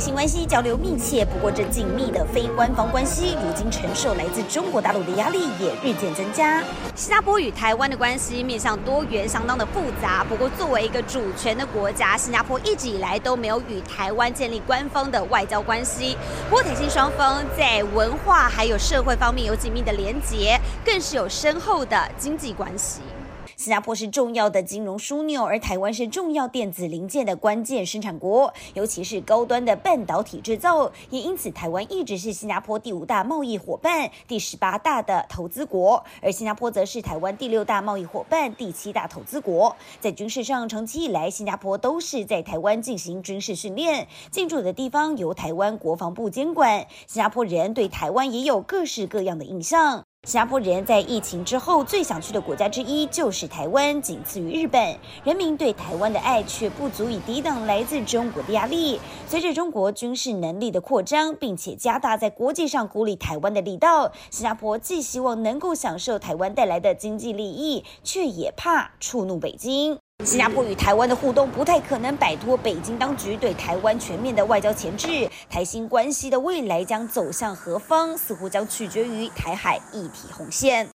台新关系交流密切，不过这紧密的非官方关系，如今承受来自中国大陆的压力也日渐增加。新加坡与台湾的关系面向多元，相当的复杂。不过，作为一个主权的国家，新加坡一直以来都没有与台湾建立官方的外交关系。不过，台新双方在文化还有社会方面有紧密的连结，更是有深厚的经济关系。新加坡是重要的金融枢纽，而台湾是重要电子零件的关键生产国，尤其是高端的半导体制造。也因此，台湾一直是新加坡第五大贸易伙伴、第十八大的投资国，而新加坡则是台湾第六大贸易伙伴、第七大投资国。在军事上，长期以来，新加坡都是在台湾进行军事训练，进驻的地方由台湾国防部监管。新加坡人对台湾也有各式各样的印象。新加坡人在疫情之后最想去的国家之一就是台湾，仅次于日本。人民对台湾的爱却不足以抵挡来自中国的压力。随着中国军事能力的扩张，并且加大在国际上孤立台湾的力道，新加坡既希望能够享受台湾带来的经济利益，却也怕触怒北京。新加坡与台湾的互动不太可能摆脱北京当局对台湾全面的外交钳制，台新关系的未来将走向何方，似乎将取决于台海一体红线。